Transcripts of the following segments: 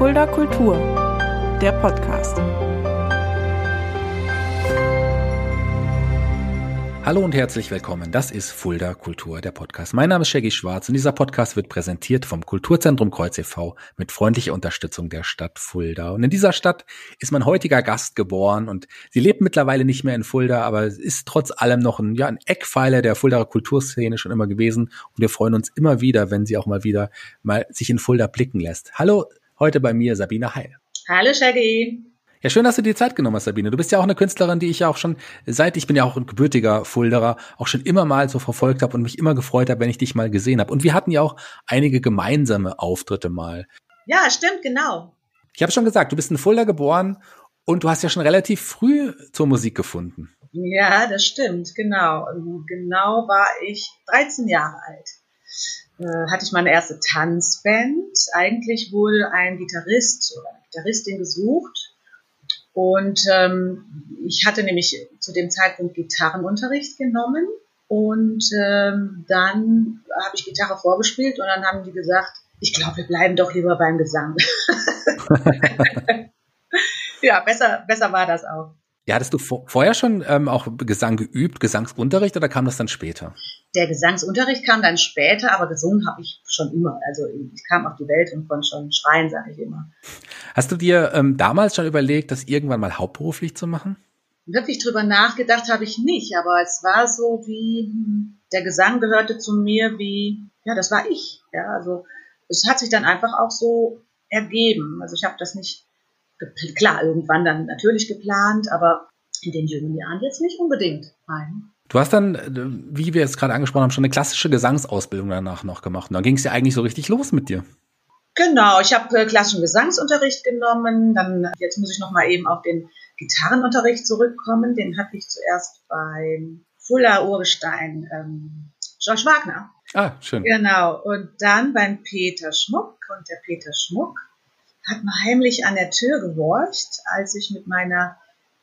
Fulda Kultur, der Podcast. Hallo und herzlich willkommen. Das ist Fulda Kultur, der Podcast. Mein Name ist Shaggy Schwarz und dieser Podcast wird präsentiert vom Kulturzentrum Kreuz e.V. mit freundlicher Unterstützung der Stadt Fulda. Und in dieser Stadt ist mein heutiger Gast geboren und sie lebt mittlerweile nicht mehr in Fulda, aber ist trotz allem noch ein, ja, ein Eckpfeiler der Fuldaer Kulturszene schon immer gewesen. Und wir freuen uns immer wieder, wenn sie auch mal wieder mal sich in Fulda blicken lässt. Hallo, heute bei mir Sabine Heil. Hallo Shaggy. Ja, schön, dass du dir Zeit genommen hast, Sabine. Du bist ja auch eine Künstlerin, die ich ja auch schon, seit ich bin ja auch ein gebürtiger Fulderer, auch schon immer mal so verfolgt habe und mich immer gefreut habe, wenn ich dich mal gesehen habe. Und wir hatten ja auch einige gemeinsame Auftritte mal. Ja, stimmt, genau. Ich habe schon gesagt, du bist in Fulda geboren und du hast ja schon relativ früh zur Musik gefunden. Ja, das stimmt, genau. Genau war ich 13 Jahre alt. Äh, hatte ich meine erste Tanzband. Eigentlich wurde ein Gitarrist oder eine Gitarristin gesucht und ähm, ich hatte nämlich zu dem Zeitpunkt Gitarrenunterricht genommen und ähm, dann habe ich Gitarre vorgespielt und dann haben die gesagt, ich glaube, wir bleiben doch lieber beim Gesang. ja, besser, besser war das auch. Ja, hattest du vorher schon ähm, auch Gesang geübt, Gesangsunterricht oder kam das dann später? Der Gesangsunterricht kam dann später, aber gesungen habe ich schon immer. Also ich kam auf die Welt und konnte schon schreien, sage ich immer. Hast du dir ähm, damals schon überlegt, das irgendwann mal hauptberuflich zu machen? Wirklich drüber nachgedacht habe ich nicht, aber es war so wie, hm, der Gesang gehörte zu mir wie, ja, das war ich. Ja, also es hat sich dann einfach auch so ergeben. Also ich habe das nicht klar, irgendwann dann natürlich geplant, aber in den jungen Jahren jetzt nicht unbedingt. Nein. Du hast dann, wie wir es gerade angesprochen haben, schon eine klassische Gesangsausbildung danach noch gemacht. Und dann ging es ja eigentlich so richtig los mit dir. Genau, ich habe äh, klassischen Gesangsunterricht genommen. Dann jetzt muss ich noch mal eben auf den Gitarrenunterricht zurückkommen. Den hatte ich zuerst beim Fuller Urgestein ähm, George Wagner. Ah, schön. Genau. Und dann beim Peter Schmuck. Und der Peter Schmuck hat mal heimlich an der Tür gehorcht, als ich mit meiner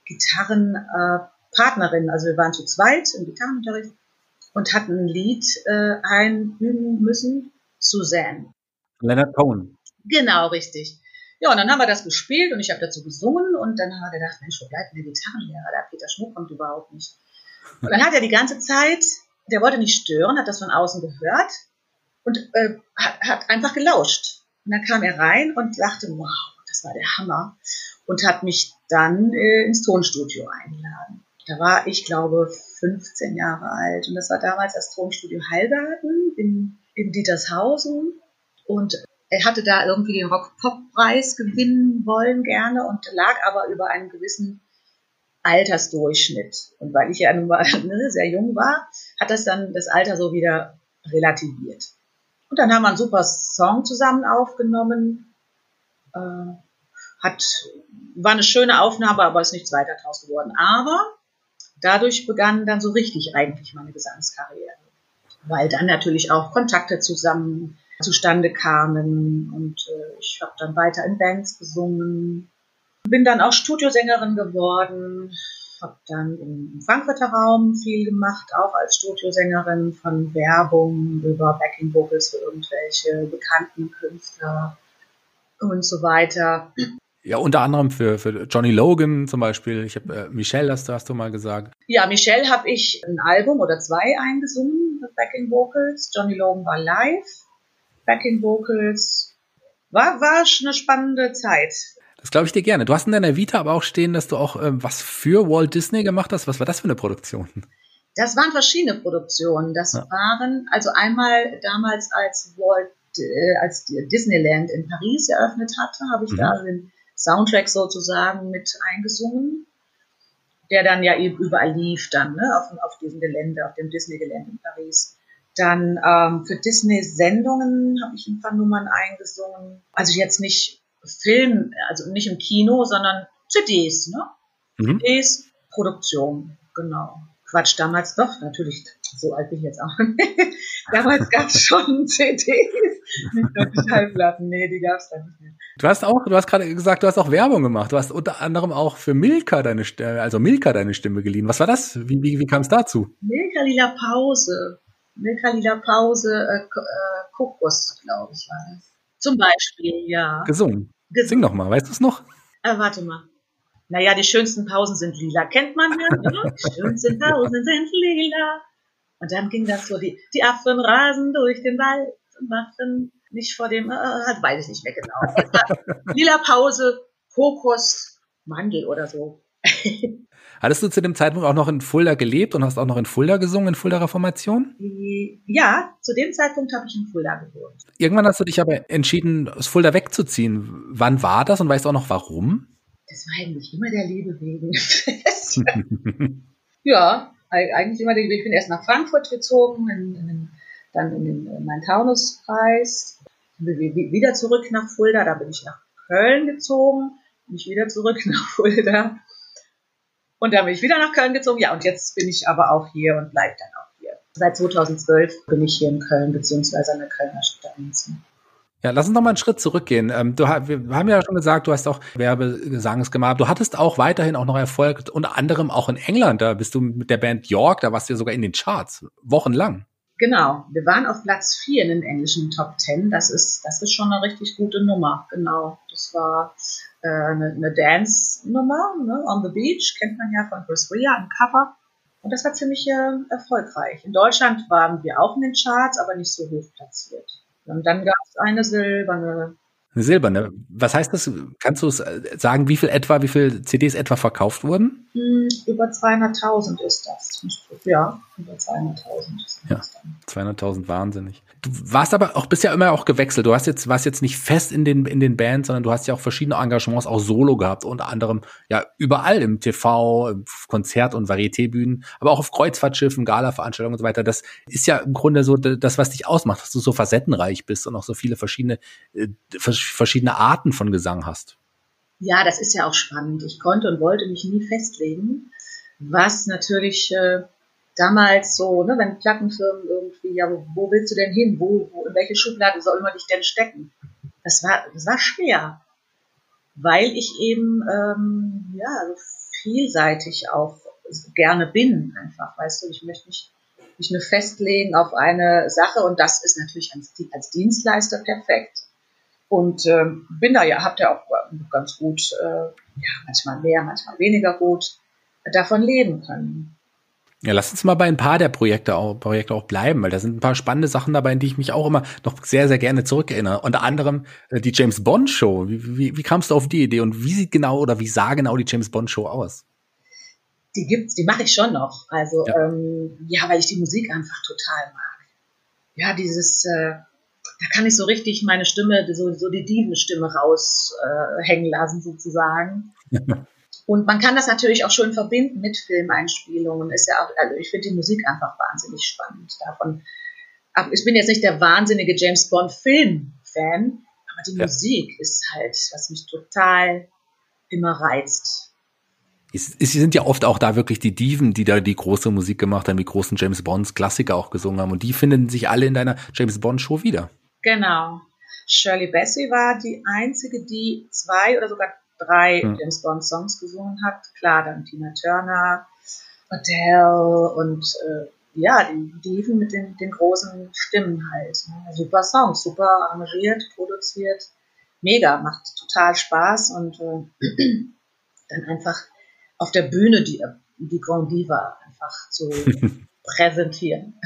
Gitarrenpartnerin, äh, also wir waren zu zweit im Gitarrenunterricht und hatten ein Lied äh, einüben müssen, Suzanne. Leonard Cohen. Genau, richtig. Ja, und dann haben wir das gespielt und ich habe dazu gesungen und dann haben wir gedacht, Mensch, wo bleibt denn der Gitarrenlehrer? Der Peter Schmuck kommt überhaupt nicht. Und dann hat er die ganze Zeit, der wollte nicht stören, hat das von außen gehört und äh, hat, hat einfach gelauscht. Und dann kam er rein und sagte, wow, das war der Hammer. Und hat mich dann äh, ins Tonstudio eingeladen. Da war ich, glaube, 15 Jahre alt. Und das war damals das Tonstudio Heilgarten in, in Dietershausen. Und er hatte da irgendwie den Rock-Pop-Preis gewinnen wollen gerne und lag aber über einen gewissen Altersdurchschnitt. Und weil ich ja nun mal ne, sehr jung war, hat das dann das Alter so wieder relativiert. Und dann haben wir einen super Song zusammen aufgenommen. Äh, hat, war eine schöne Aufnahme, aber ist nichts weiter draus geworden. Aber dadurch begann dann so richtig eigentlich meine Gesangskarriere. Weil dann natürlich auch Kontakte zusammen zustande kamen und äh, ich habe dann weiter in Bands gesungen. Bin dann auch Studiosängerin geworden, habe dann im Frankfurter Raum viel gemacht, auch als Studiosängerin von Werbung über Backing Vocals für irgendwelche bekannten Künstler und so weiter. Ja, unter anderem für, für Johnny Logan zum Beispiel. Ich habe äh, Michelle, hast du, hast du mal gesagt. Ja, Michelle habe ich ein Album oder zwei eingesungen mit Backing Vocals. Johnny Logan war live. Backing Vocals war, war eine spannende Zeit. Das glaube ich dir gerne. Du hast in deiner Vita aber auch stehen, dass du auch ähm, was für Walt Disney gemacht hast. Was war das für eine Produktion? Das waren verschiedene Produktionen. Das ja. waren also einmal damals als Walt, äh, als Disneyland in Paris eröffnet hatte, habe ich mhm. da den Soundtrack sozusagen mit eingesungen, der dann ja eben überall lief dann ne, auf, auf diesem Gelände, auf dem Disney-Gelände in Paris. Dann ähm, für Disney-Sendungen habe ich ein paar Nummern eingesungen. Also jetzt nicht Film, also nicht im Kino, sondern CDs, ne? Mhm. CDs, Produktion, genau. Quatsch, damals doch, natürlich, so alt bin ich jetzt auch damals gab es schon CDs, nicht nur Schallplatten, nee, die gab es dann nicht mehr. Du hast auch, du hast gerade gesagt, du hast auch Werbung gemacht. Du hast unter anderem auch für Milka deine Stimme, also Milka deine Stimme geliehen. Was war das? Wie, wie, wie kam es dazu? Milka Lila Pause. Milka Lila Pause, äh, äh, Kokos, glaube ich, war das. Zum Beispiel, ja. Gesungen. Sing doch mal, weißt du es noch? Äh, warte mal. Naja, die schönsten Pausen sind lila. Kennt man ja, ne? Die schönsten Pausen sind lila. Und dann ging das so, die, die Affen rasen durch den Wald und machen nicht vor dem, äh, weiß ich nicht mehr genau. lila Pause, Kokos, Mandel oder so. Hattest du zu dem Zeitpunkt auch noch in Fulda gelebt und hast auch noch in Fulda gesungen, in Fulda Reformation? Ja, zu dem Zeitpunkt habe ich in Fulda gewohnt. Irgendwann hast du dich aber entschieden, aus Fulda wegzuziehen. Wann war das und weißt du auch noch warum? Das war eigentlich immer der Liebe wegen. ja, eigentlich immer der Liebe. Ich bin erst nach Frankfurt gezogen, in, in, dann in den Main-Taunus-Kreis, wieder zurück nach Fulda, da bin ich nach Köln gezogen, bin ich wieder zurück nach Fulda und dann bin ich wieder nach Köln gezogen. Ja, und jetzt bin ich aber auch hier und bleibe dann auch hier. Seit 2012 bin ich hier in Köln, beziehungsweise an der Kölner Stadtgrenze. Ja, lass uns noch mal einen Schritt zurückgehen. Ähm, du, wir haben ja schon gesagt, du hast auch Werbegesangs gemacht. Du hattest auch weiterhin auch noch Erfolg, unter anderem auch in England. Da bist du mit der Band York, da warst du ja sogar in den Charts, wochenlang. Genau, wir waren auf Platz 4 in den englischen Top 10. Das ist, das ist schon eine richtig gute Nummer. Genau, das war äh, eine, eine Dance-Nummer, ne? On the Beach, kennt man ja von Chris Rea, ein Cover. Und das war ziemlich äh, erfolgreich. In Deutschland waren wir auch in den Charts, aber nicht so hoch platziert. Und dann gab es eine silberne. Eine silberne. Was heißt das? Kannst du äh, sagen, wie viel etwa, wie viele CDs etwa verkauft wurden? Hm, über 200.000 ist das. Ja, über 200.000. Ja, 200.000, wahnsinnig. Du warst aber auch bisher immer auch gewechselt. Du hast jetzt, warst jetzt nicht fest in den, in den Bands, sondern du hast ja auch verschiedene Engagements auch solo gehabt, unter anderem ja überall im TV, im Konzert- und Varieté-Bühnen, aber auch auf Kreuzfahrtschiffen, Gala-Veranstaltungen und so weiter. Das ist ja im Grunde so das, was dich ausmacht, dass du so facettenreich bist und auch so viele verschiedene, äh, verschiedene Arten von Gesang hast. Ja, das ist ja auch spannend. Ich konnte und wollte mich nie festlegen, was natürlich äh, damals so, ne, wenn Plattenfirmen irgendwie, ja, wo, willst du denn hin? Wo, wo, in welche Schublade soll man dich denn stecken? Das war, das war schwer, weil ich eben ähm, ja vielseitig auch gerne bin, einfach, weißt du, ich möchte nicht, nicht nur festlegen auf eine Sache und das ist natürlich als, als Dienstleister perfekt. Und ähm, bin da ja, habt ja auch ganz gut, äh, ja, manchmal mehr, manchmal weniger gut davon leben können. Ja, lass uns mal bei ein paar der Projekte auch, Projekte auch bleiben, weil da sind ein paar spannende Sachen dabei, in die ich mich auch immer noch sehr, sehr gerne zurückerinnere. Unter anderem äh, die James Bond Show. Wie, wie, wie kamst du auf die Idee und wie sieht genau oder wie sah genau die James Bond Show aus? Die gibt's, die mache ich schon noch. Also ja. Ähm, ja, weil ich die Musik einfach total mag. Ja, dieses, äh, da kann ich so richtig meine Stimme, so, so die Divenstimme raushängen äh, lassen sozusagen. Und man kann das natürlich auch schön verbinden mit Filmeinspielungen. Ist ja auch, also ich finde die Musik einfach wahnsinnig spannend. Davon, ich bin jetzt nicht der wahnsinnige James Bond Film-Fan, aber die ja. Musik ist halt, was mich total immer reizt. Es, es sind ja oft auch da wirklich die Diven, die da die große Musik gemacht haben, die großen James Bonds Klassiker auch gesungen haben. Und die finden sich alle in deiner James Bond Show wieder. Genau. Shirley Bassey war die einzige, die zwei oder sogar drei hm. James Bond Songs gesungen hat. Klar, dann Tina Turner, Adele und äh, ja, die Diven mit den, den großen Stimmen halt. Ne? Super Songs, super arrangiert, produziert. Mega, macht total Spaß und äh, dann einfach auf der Bühne die, die Grand Diva einfach zu präsentieren.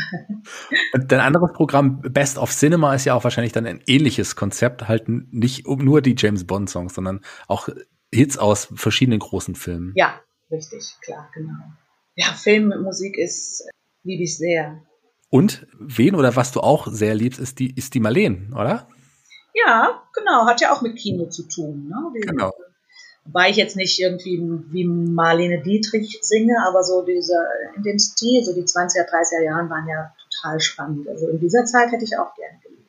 Und dein anderes Programm Best of Cinema ist ja auch wahrscheinlich dann ein ähnliches Konzept, halt nicht um nur die James Bond Songs, sondern auch Hits aus verschiedenen großen Filmen. Ja, richtig, klar, genau. Ja, Filmmusik ist liebe ich sehr. Und wen oder was du auch sehr liebst, ist die ist die Marleen, oder? Ja, genau, hat ja auch mit Kino zu tun, ne? Die, genau. Wobei ich jetzt nicht irgendwie wie Marlene Dietrich singe, aber so diese, in dem Stil, so die 20er, 30er Jahren waren ja total spannend. Also in dieser Zeit hätte ich auch gerne geliebt.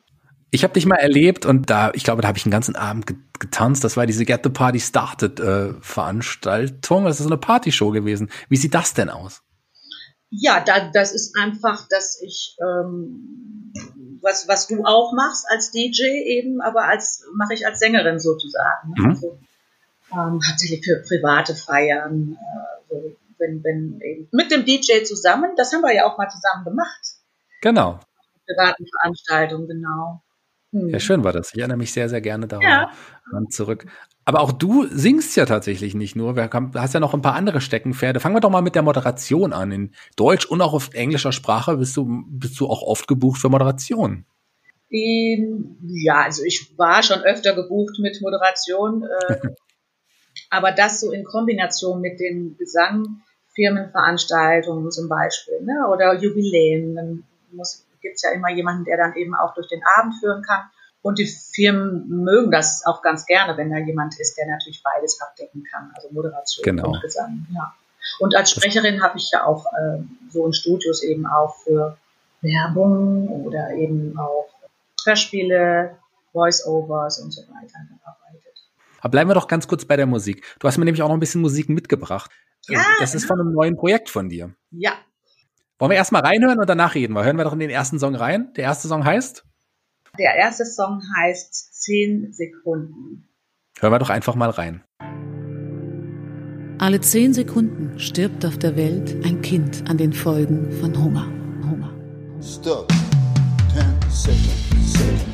Ich habe dich mal erlebt und da, ich glaube, da habe ich einen ganzen Abend getanzt. Das war diese Get the Party Started äh, Veranstaltung. Das ist so eine Partyshow gewesen. Wie sieht das denn aus? Ja, da, das ist einfach, dass ich ähm, was was du auch machst als DJ eben, aber als mache ich als Sängerin sozusagen. Mhm. Also, ähm, hauptsächlich für private Feiern, äh, so, wenn, wenn eben mit dem DJ zusammen, das haben wir ja auch mal zusammen gemacht. Genau. Privaten Veranstaltungen, genau. Hm. Ja, schön war das. Ich erinnere mich sehr, sehr gerne daran ja. zurück. Aber auch du singst ja tatsächlich nicht nur. Du hast ja noch ein paar andere Steckenpferde. Fangen wir doch mal mit der Moderation an. In Deutsch und auch auf englischer Sprache bist du, bist du auch oft gebucht für Moderation. Ja, also ich war schon öfter gebucht mit Moderation. Äh, aber das so in Kombination mit den Gesang, Firmenveranstaltungen zum Beispiel ne, oder Jubiläen, dann gibt es ja immer jemanden, der dann eben auch durch den Abend führen kann. Und die Firmen mögen das auch ganz gerne, wenn da jemand ist, der natürlich beides abdecken kann, also Moderation genau. und Gesang. Ja. Und als Sprecherin habe ich ja auch äh, so in Studios eben auch für Werbung oder eben auch Hörspiele, Voice-Overs und so weiter gearbeitet. Aber bleiben wir doch ganz kurz bei der Musik. Du hast mir nämlich auch noch ein bisschen Musik mitgebracht. Ja, das ist von einem neuen Projekt von dir. Ja. Wollen wir erstmal reinhören und danach reden wir? Hören wir doch in den ersten Song rein. Der erste Song heißt? Der erste Song heißt 10 Sekunden. Hören wir doch einfach mal rein. Alle zehn Sekunden stirbt auf der Welt ein Kind an den Folgen von Hunger. Hunger. Stop. 10 seconds. seconds.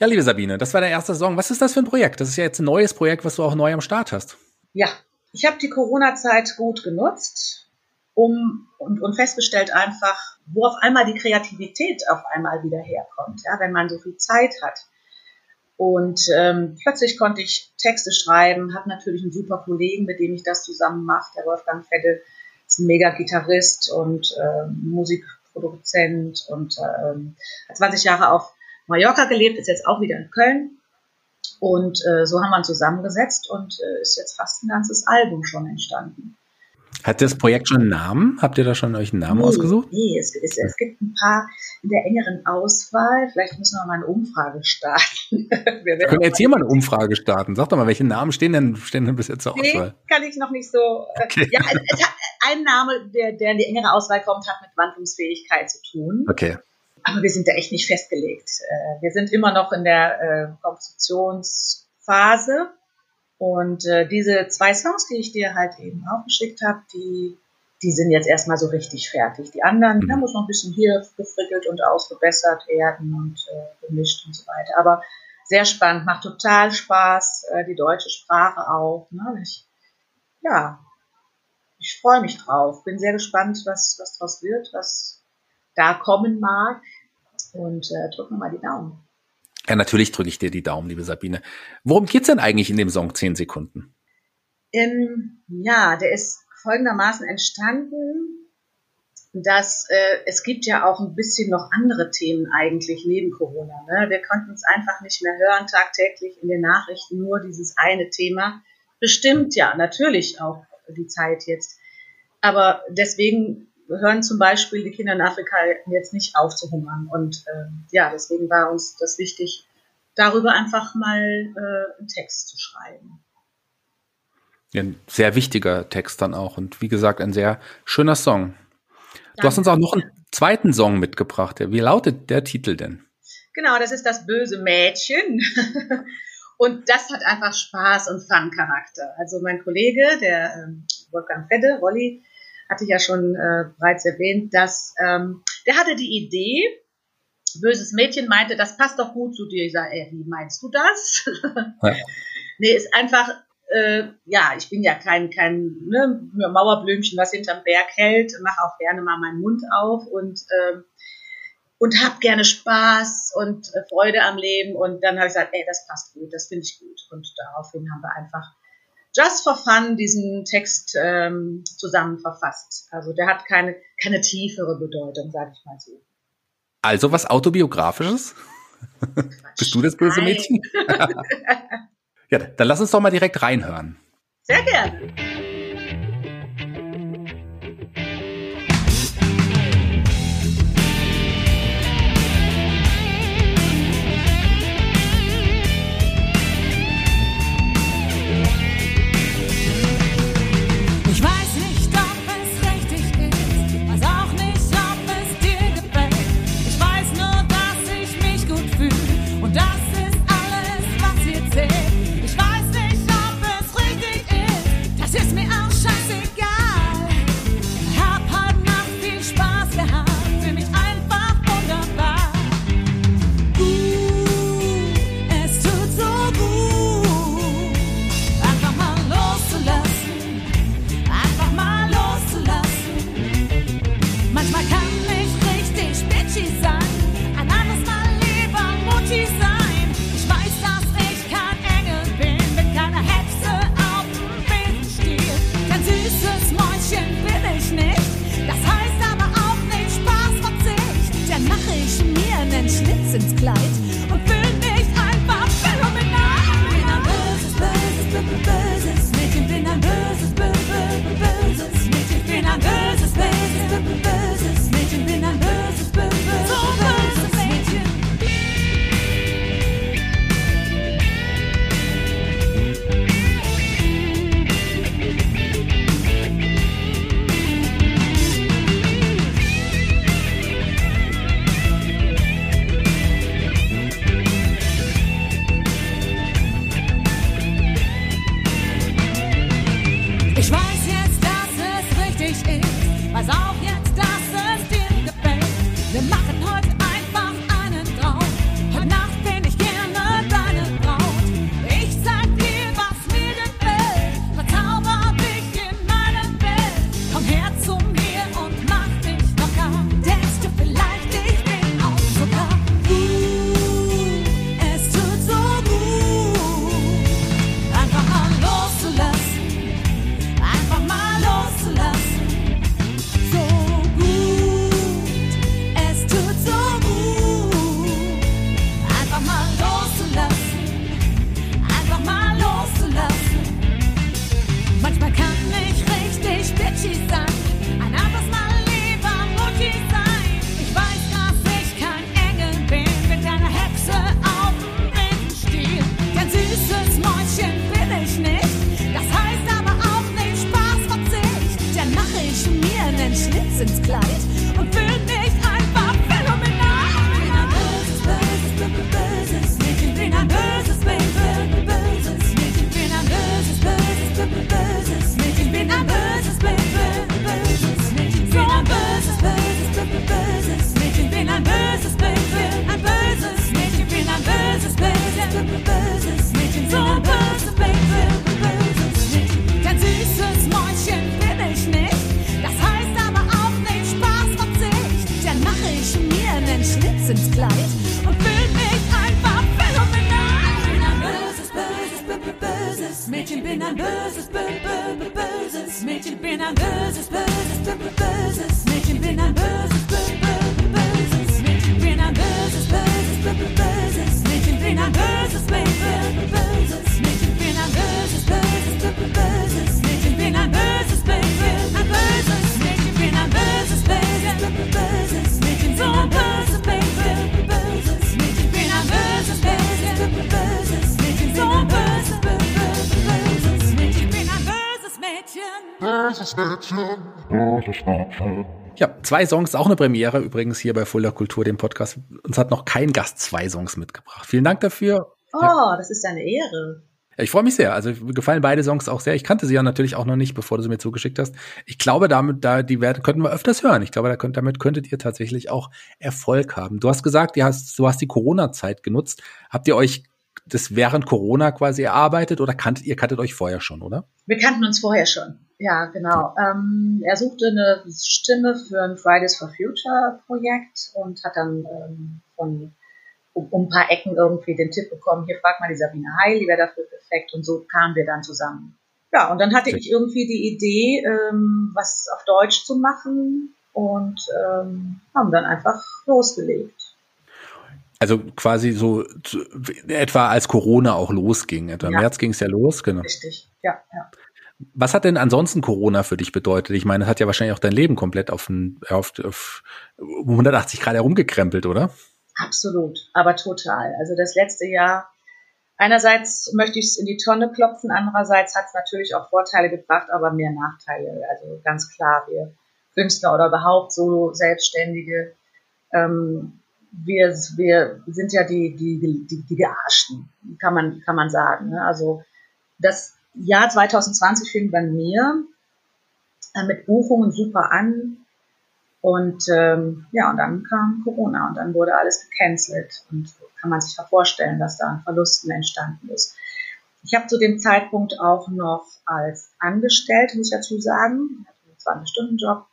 Ja, liebe Sabine, das war der erste Song. Was ist das für ein Projekt? Das ist ja jetzt ein neues Projekt, was du auch neu am Start hast. Ja, ich habe die Corona-Zeit gut genutzt, um und, und festgestellt einfach, wo auf einmal die Kreativität auf einmal wieder herkommt, ja, wenn man so viel Zeit hat. Und ähm, plötzlich konnte ich Texte schreiben, habe natürlich einen super Kollegen, mit dem ich das zusammen mache. Der Wolfgang Vettel ist ein mega Gitarrist und äh, Musikproduzent und äh, hat 20 Jahre auf Mallorca gelebt, ist jetzt auch wieder in Köln. Und äh, so haben wir uns zusammengesetzt und äh, ist jetzt fast ein ganzes Album schon entstanden. Hat das Projekt schon einen Namen? Habt ihr da schon euch einen Namen nee, ausgesucht? Nee, es, es, es, gibt ein paar in der engeren Auswahl. Vielleicht müssen wir mal eine Umfrage starten. wir können jetzt hier mal eine Umfrage starten. Sag doch mal, welche Namen stehen denn, stehen denn bis jetzt zur nee, Auswahl? kann ich noch nicht so. Äh, okay. Ja, es hat, ein Name, der, der in die engere Auswahl kommt, hat mit Wandlungsfähigkeit zu tun. Okay. Aber wir sind da echt nicht festgelegt. Äh, wir sind immer noch in der äh, Kompositionsphase und äh, diese zwei Songs, die ich dir halt eben auch geschickt habe, die, die sind jetzt erstmal so richtig fertig. Die anderen, mhm. da muss noch ein bisschen hier gefrickelt und ausgebessert werden und äh, gemischt und so weiter. Aber sehr spannend, macht total Spaß, äh, die deutsche Sprache auch. Ne? Ich, ja, ich freue mich drauf. Bin sehr gespannt, was, was draus wird, was da kommen mag. Und äh, drücken wir mal die Daumen. Ja, natürlich drücke ich dir die Daumen, liebe Sabine. Worum geht's denn eigentlich in dem Song 10 Sekunden? Ähm, ja, der ist folgendermaßen entstanden, dass äh, es gibt ja auch ein bisschen noch andere Themen eigentlich neben Corona. Ne? Wir konnten es einfach nicht mehr hören, tagtäglich in den Nachrichten nur dieses eine Thema. Bestimmt ja, natürlich auch die Zeit jetzt. Aber deswegen hören zum Beispiel die Kinder in Afrika jetzt nicht auf zu hungern. Und äh, ja, deswegen war uns das wichtig, darüber einfach mal äh, einen Text zu schreiben. Ein sehr wichtiger Text dann auch und wie gesagt, ein sehr schöner Song. Du hast uns auch noch einen zweiten Song mitgebracht. Wie lautet der Titel denn? Genau, das ist das böse Mädchen. und das hat einfach Spaß und Fun-Charakter. Also mein Kollege, der ähm, Wolfgang Fedde, Wolli, hatte ich ja schon äh, bereits erwähnt, dass ähm, der hatte die Idee, böses Mädchen meinte, das passt doch gut zu dir. Ich sage, ey, wie meinst du das? Ja. nee, ist einfach, äh, ja, ich bin ja kein, kein ne, Mauerblümchen, was hinterm Berg hält, mache auch gerne mal meinen Mund auf und äh, und hab gerne Spaß und äh, Freude am Leben. Und dann habe ich gesagt, ey, das passt gut, das finde ich gut. Und daraufhin haben wir einfach just for fun diesen Text ähm, zusammen verfasst. Also der hat keine, keine tiefere Bedeutung, sage ich mal so. Also was autobiografisches? Bist du das böse Mädchen? ja, dann lass uns doch mal direkt reinhören. Sehr gerne. Ein böses, böses, böses zwei Songs, auch eine Premiere übrigens hier bei Fuller Kultur, dem Podcast. Uns hat noch kein Gast zwei Songs mitgebracht. Vielen Dank dafür. Oh, ja. das ist eine Ehre. Ich freue mich sehr. Also mir gefallen beide Songs auch sehr. Ich kannte sie ja natürlich auch noch nicht, bevor du sie mir zugeschickt hast. Ich glaube, damit, da, die werden, könnten wir öfters hören. Ich glaube, da könnt, damit könntet ihr tatsächlich auch Erfolg haben. Du hast gesagt, du hast, du hast die Corona-Zeit genutzt. Habt ihr euch das während Corona quasi erarbeitet oder kanntet, ihr kanntet euch vorher schon, oder? Wir kannten uns vorher schon. Ja, genau. Ähm, er suchte eine Stimme für ein Fridays for Future Projekt und hat dann ähm, von um, um, ein paar Ecken irgendwie den Tipp bekommen, hier fragt mal die Sabine Heil, die wäre dafür perfekt und so kamen wir dann zusammen. Ja, und dann hatte ich irgendwie die Idee, ähm, was auf Deutsch zu machen und ähm, haben dann einfach losgelegt. Also quasi so zu, etwa als Corona auch losging. Etwa im März ging es ja los, genau. Richtig, ja, ja. Was hat denn ansonsten Corona für dich bedeutet? Ich meine, es hat ja wahrscheinlich auch dein Leben komplett auf, auf, auf 180 Grad herumgekrempelt, oder? Absolut, aber total. Also das letzte Jahr, einerseits möchte ich es in die Tonne klopfen, andererseits hat es natürlich auch Vorteile gebracht, aber mehr Nachteile. Also ganz klar, wir Künstler oder überhaupt so Selbstständige, ähm, wir, wir sind ja die, die, die, die Gearschten, kann man, kann man sagen. Ne? Also das Jahr 2020 fing bei mir äh, mit Buchungen super an. Und ähm, ja, und dann kam Corona und dann wurde alles gecancelt. Und kann man sich vorstellen, dass da an Verlusten entstanden ist. Ich habe zu dem Zeitpunkt auch noch als Angestellte, muss ich dazu sagen, ich hatte einen 20-Stunden-Job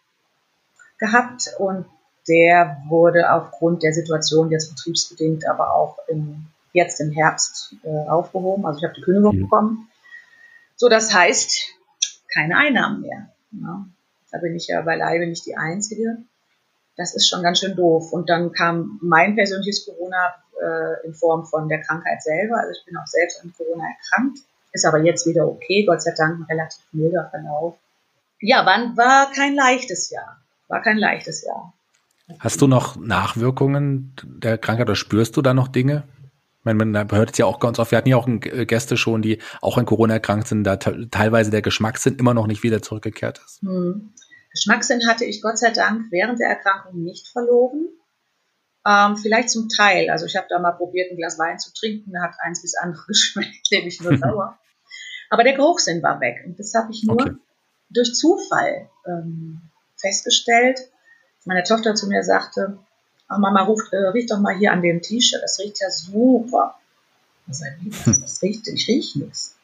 gehabt und der wurde aufgrund der Situation jetzt betriebsbedingt, aber auch im, jetzt im Herbst äh, aufgehoben. Also ich habe die Kündigung mhm. bekommen. So, das heißt, keine Einnahmen mehr. Ja. Da bin ich ja beileibe nicht die Einzige. Das ist schon ganz schön doof. Und dann kam mein persönliches Corona äh, in Form von der Krankheit selber. Also ich bin auch selbst an Corona erkrankt. Ist aber jetzt wieder okay. Gott sei Dank ein relativ milder Verlauf. Ja, wann war kein leichtes Jahr. War kein leichtes Jahr. Hast du noch Nachwirkungen der Krankheit oder spürst du da noch Dinge? Man, man hört es ja auch ganz oft, wir hatten ja auch Gäste schon, die auch an Corona erkrankt sind, da teilweise der Geschmackssinn immer noch nicht wieder zurückgekehrt ist. Hm. Geschmackssinn hatte ich Gott sei Dank während der Erkrankung nicht verloren. Ähm, vielleicht zum Teil. Also ich habe da mal probiert, ein Glas Wein zu trinken, hat eins bis andere geschmeckt, nämlich nur sauer. Aber der Geruchssinn war weg. Und das habe ich nur okay. durch Zufall ähm, festgestellt meine Tochter zu mir sagte, oh Mama, ruft, äh, riech doch mal hier an dem T-Shirt, das riecht ja super. Ich sage, wie, das, das riecht, ich riech nichts.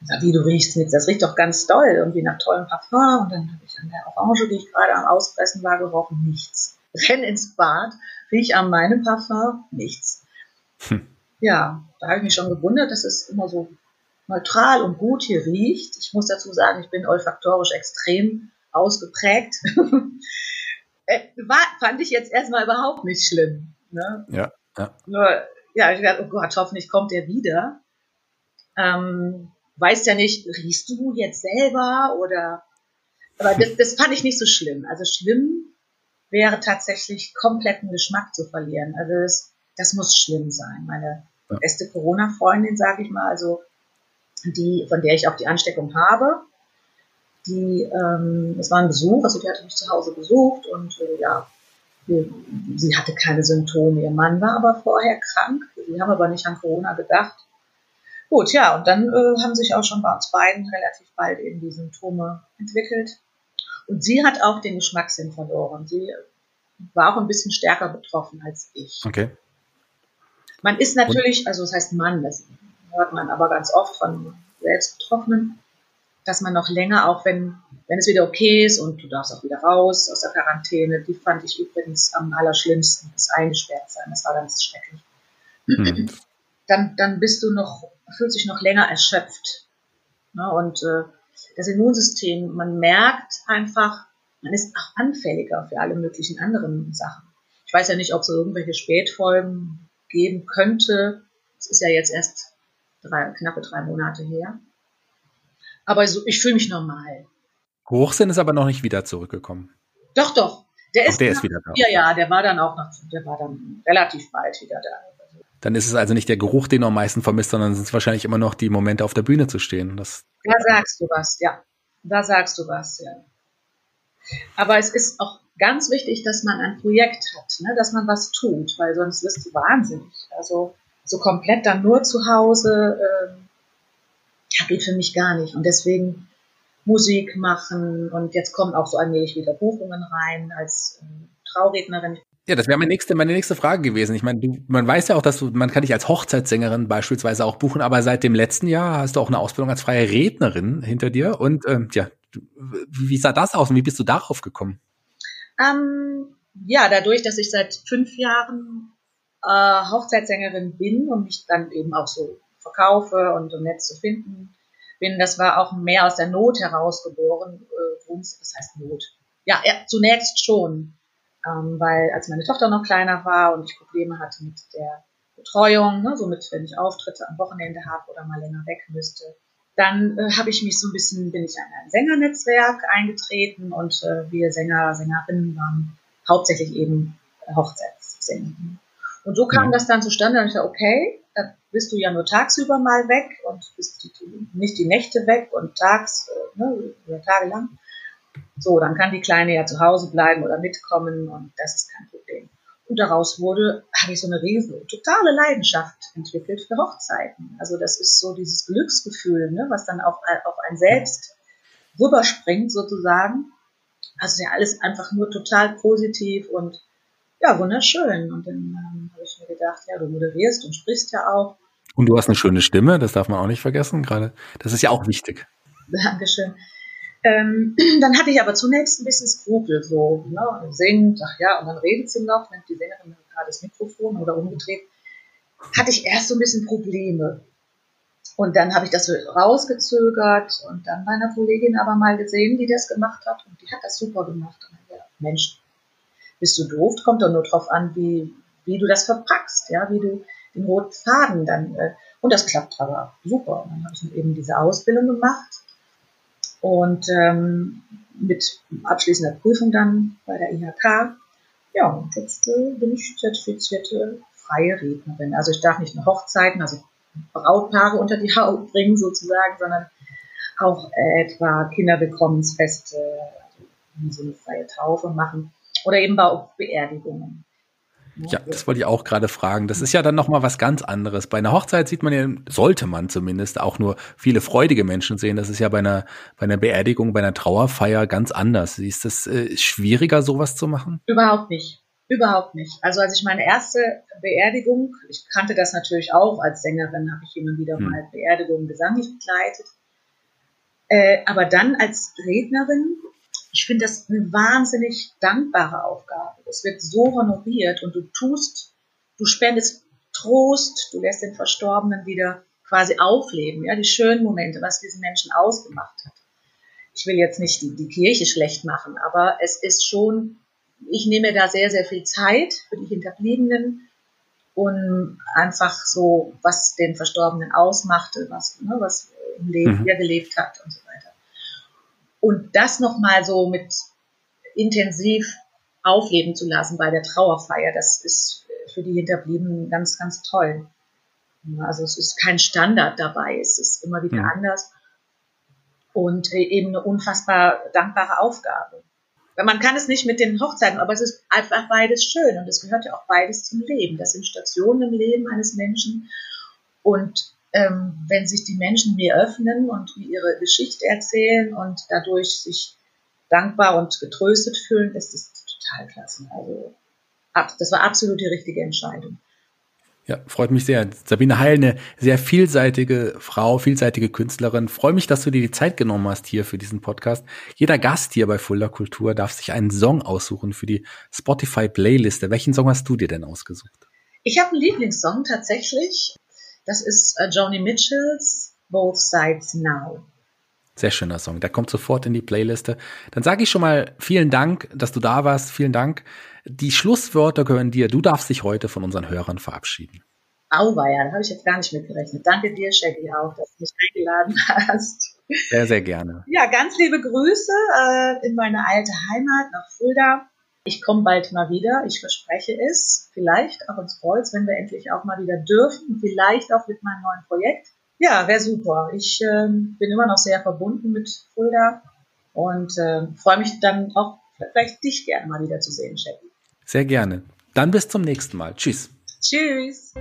Ich sage, wie, du riechst nichts, das riecht doch ganz toll, irgendwie nach tollem Parfum. Und dann habe ich an der Orange, die ich gerade am Auspressen war, gerochen, nichts. Renn ins Bad, riech an meinem Parfum, nichts. Hm. Ja, da habe ich mich schon gewundert, dass es immer so neutral und gut hier riecht. Ich muss dazu sagen, ich bin olfaktorisch extrem ausgeprägt. äh, war, fand ich jetzt erstmal überhaupt nicht schlimm. Ne? Ja, ja. Nur, ja, ich dachte, oh Gott, hoffentlich kommt er wieder. Ähm, weißt ja nicht, riechst du jetzt selber oder, aber das, das fand ich nicht so schlimm. Also schlimm wäre tatsächlich kompletten Geschmack zu verlieren. Also das, das muss schlimm sein. Meine ja. beste Corona-Freundin, sage ich mal, also die, von der ich auch die Ansteckung habe, die, ähm, es war ein Besuch, also die hatte mich zu Hause besucht und äh, ja, sie hatte keine Symptome. Ihr Mann war aber vorher krank. Sie haben aber nicht an Corona gedacht. Gut, ja, und dann äh, haben sich auch schon bei uns beiden relativ bald eben die Symptome entwickelt. Und sie hat auch den Geschmackssinn verloren. Sie war auch ein bisschen stärker betroffen als ich. Okay. Man ist natürlich, also das heißt Mann, das hört man aber ganz oft von selbst Betroffenen, dass man noch länger, auch wenn, wenn es wieder okay ist und du darfst auch wieder raus aus der Quarantäne, die fand ich übrigens am allerschlimmsten, das eingesperrt sein, das war ganz schrecklich. Mhm. Dann, dann bist du noch, fühlst dich noch länger erschöpft. Ne? Und äh, das Immunsystem, man merkt einfach, man ist auch anfälliger für alle möglichen anderen Sachen. Ich weiß ja nicht, ob es irgendwelche Spätfolgen geben könnte. Es ist ja jetzt erst drei, knappe drei Monate her. Aber so, ich fühle mich normal. Hochsinn ist aber noch nicht wieder zurückgekommen. Doch, doch. Der, Ach, ist, der nach, ist wieder da. Ja, ja, der war dann auch noch, der war dann relativ bald wieder da. Dann ist es also nicht der Geruch, den du am meisten vermisst, sondern sind es wahrscheinlich immer noch die Momente auf der Bühne zu stehen. Das da sagst du was, ja. Da sagst du was, ja. Aber es ist auch ganz wichtig, dass man ein Projekt hat, ne? dass man was tut, weil sonst wirst du wahnsinnig. Also so komplett dann nur zu Hause, äh, ja, geht für mich gar nicht. Und deswegen Musik machen und jetzt kommen auch so allmählich wieder Buchungen rein als äh, Traurednerin. Ja, das wäre meine nächste, meine nächste Frage gewesen. Ich meine, du, man weiß ja auch, dass du, man kann dich als Hochzeitssängerin beispielsweise auch buchen, aber seit dem letzten Jahr hast du auch eine Ausbildung als freie Rednerin hinter dir. Und ähm, ja, wie, wie sah das aus und wie bist du darauf gekommen? Ähm, ja, dadurch, dass ich seit fünf Jahren äh, Hochzeitssängerin bin und mich dann eben auch so verkaufe und im Netz zu finden bin, das war auch mehr aus der Not herausgeboren. Äh, das heißt Not. Ja, ja zunächst schon, ähm, weil als meine Tochter noch kleiner war und ich Probleme hatte mit der Betreuung, ne, somit wenn ich Auftritte am Wochenende habe oder mal länger weg müsste, dann äh, habe ich mich so ein bisschen, bin ich in ein Sängernetzwerk eingetreten und äh, wir Sänger, Sängerinnen waren hauptsächlich eben Hochzeitssänger. Und so kam mhm. das dann zustande, und ich dachte, okay, da bist du ja nur tagsüber mal weg und bist die, nicht die Nächte weg und tags, äh, ne, oder tagelang. So, dann kann die Kleine ja zu Hause bleiben oder mitkommen und das ist kein Problem. Und daraus wurde, habe ich so eine riesen, totale Leidenschaft entwickelt für Hochzeiten. Also das ist so dieses Glücksgefühl, ne, was dann auch auf ein selbst rüberspringt sozusagen. Also ja alles einfach nur total positiv und ja, wunderschön. Und dann ähm, habe ich mir gedacht, ja, du moderierst und sprichst ja auch. Und du hast eine schöne Stimme, das darf man auch nicht vergessen, gerade. Das ist ja auch wichtig. Dankeschön. Ähm, dann hatte ich aber zunächst ein bisschen Skrupel, so, ne, singt, ach ja, und dann redet sie noch, nimmt die Sängerin gerade das Mikrofon oder umgedreht. Hatte ich erst so ein bisschen Probleme. Und dann habe ich das so rausgezögert und dann meiner Kollegin aber mal gesehen, die das gemacht hat und die hat das super gemacht. Und dann, ja, Mensch, bist du doof? Kommt doch nur drauf an, wie, wie du das verpackst, ja, wie du den roten Faden dann, äh, und das klappt aber super. Und dann habe ich eben diese Ausbildung gemacht und ähm, mit abschließender Prüfung dann bei der IHK. Ja, und jetzt äh, bin ich zertifizierte freie Rednerin. Also ich darf nicht nur Hochzeiten, also Brautpaare unter die Haut bringen sozusagen, sondern auch etwa Kinderwillkommensfeste, also so eine freie Taufe machen oder eben bei Beerdigungen. Ja, das wollte ich auch gerade fragen. Das ist ja dann nochmal was ganz anderes. Bei einer Hochzeit sieht man ja, sollte man zumindest auch nur viele freudige Menschen sehen. Das ist ja bei einer, bei einer Beerdigung, bei einer Trauerfeier ganz anders. Ist das äh, schwieriger, sowas zu machen? Überhaupt nicht. Überhaupt nicht. Also als ich meine erste Beerdigung, ich kannte das natürlich auch als Sängerin, habe ich immer wieder hm. mal Beerdigungen gesanglich begleitet. Äh, aber dann als Rednerin ich finde das eine wahnsinnig dankbare Aufgabe. Es wird so honoriert und du tust, du spendest Trost, du lässt den Verstorbenen wieder quasi aufleben, ja, die schönen Momente, was diesen Menschen ausgemacht hat. Ich will jetzt nicht die, die Kirche schlecht machen, aber es ist schon, ich nehme da sehr, sehr viel Zeit für die Hinterbliebenen und einfach so, was den Verstorbenen ausmachte, was, ne, was im Leben mhm. er gelebt hat und so weiter. Und das nochmal so mit intensiv aufleben zu lassen bei der Trauerfeier, das ist für die Hinterbliebenen ganz, ganz toll. Also es ist kein Standard dabei, es ist immer wieder ja. anders und eben eine unfassbar dankbare Aufgabe. Man kann es nicht mit den Hochzeiten, aber es ist einfach beides schön und es gehört ja auch beides zum Leben. Das sind Stationen im Leben eines Menschen und ähm, wenn sich die Menschen mir öffnen und mir ihre Geschichte erzählen und dadurch sich dankbar und getröstet fühlen, ist das total klasse. Also ab, das war absolut die richtige Entscheidung. Ja, freut mich sehr. Sabine Heil, eine sehr vielseitige Frau, vielseitige Künstlerin. Freue mich, dass du dir die Zeit genommen hast hier für diesen Podcast. Jeder Gast hier bei Fulda Kultur darf sich einen Song aussuchen für die Spotify Playliste. Welchen Song hast du dir denn ausgesucht? Ich habe einen Lieblingssong tatsächlich. Das ist uh, Joni Mitchells Both Sides Now. Sehr schöner Song. Der kommt sofort in die Playliste. Dann sage ich schon mal vielen Dank, dass du da warst. Vielen Dank. Die Schlusswörter gehören dir. Du darfst dich heute von unseren Hörern verabschieden. Auweia, da habe ich jetzt gar nicht mitgerechnet. Danke dir, Shaggy, auch, dass du mich eingeladen hast. Sehr, sehr gerne. Ja, ganz liebe Grüße äh, in meine alte Heimat nach Fulda. Ich komme bald mal wieder, ich verspreche es. Vielleicht auch ins Kreuz, wenn wir endlich auch mal wieder dürfen. Vielleicht auch mit meinem neuen Projekt. Ja, wäre super. Ich äh, bin immer noch sehr verbunden mit Fulda und äh, freue mich dann auch vielleicht dich gerne mal wieder zu sehen, Shaggy. Sehr gerne. Dann bis zum nächsten Mal. Tschüss. Tschüss.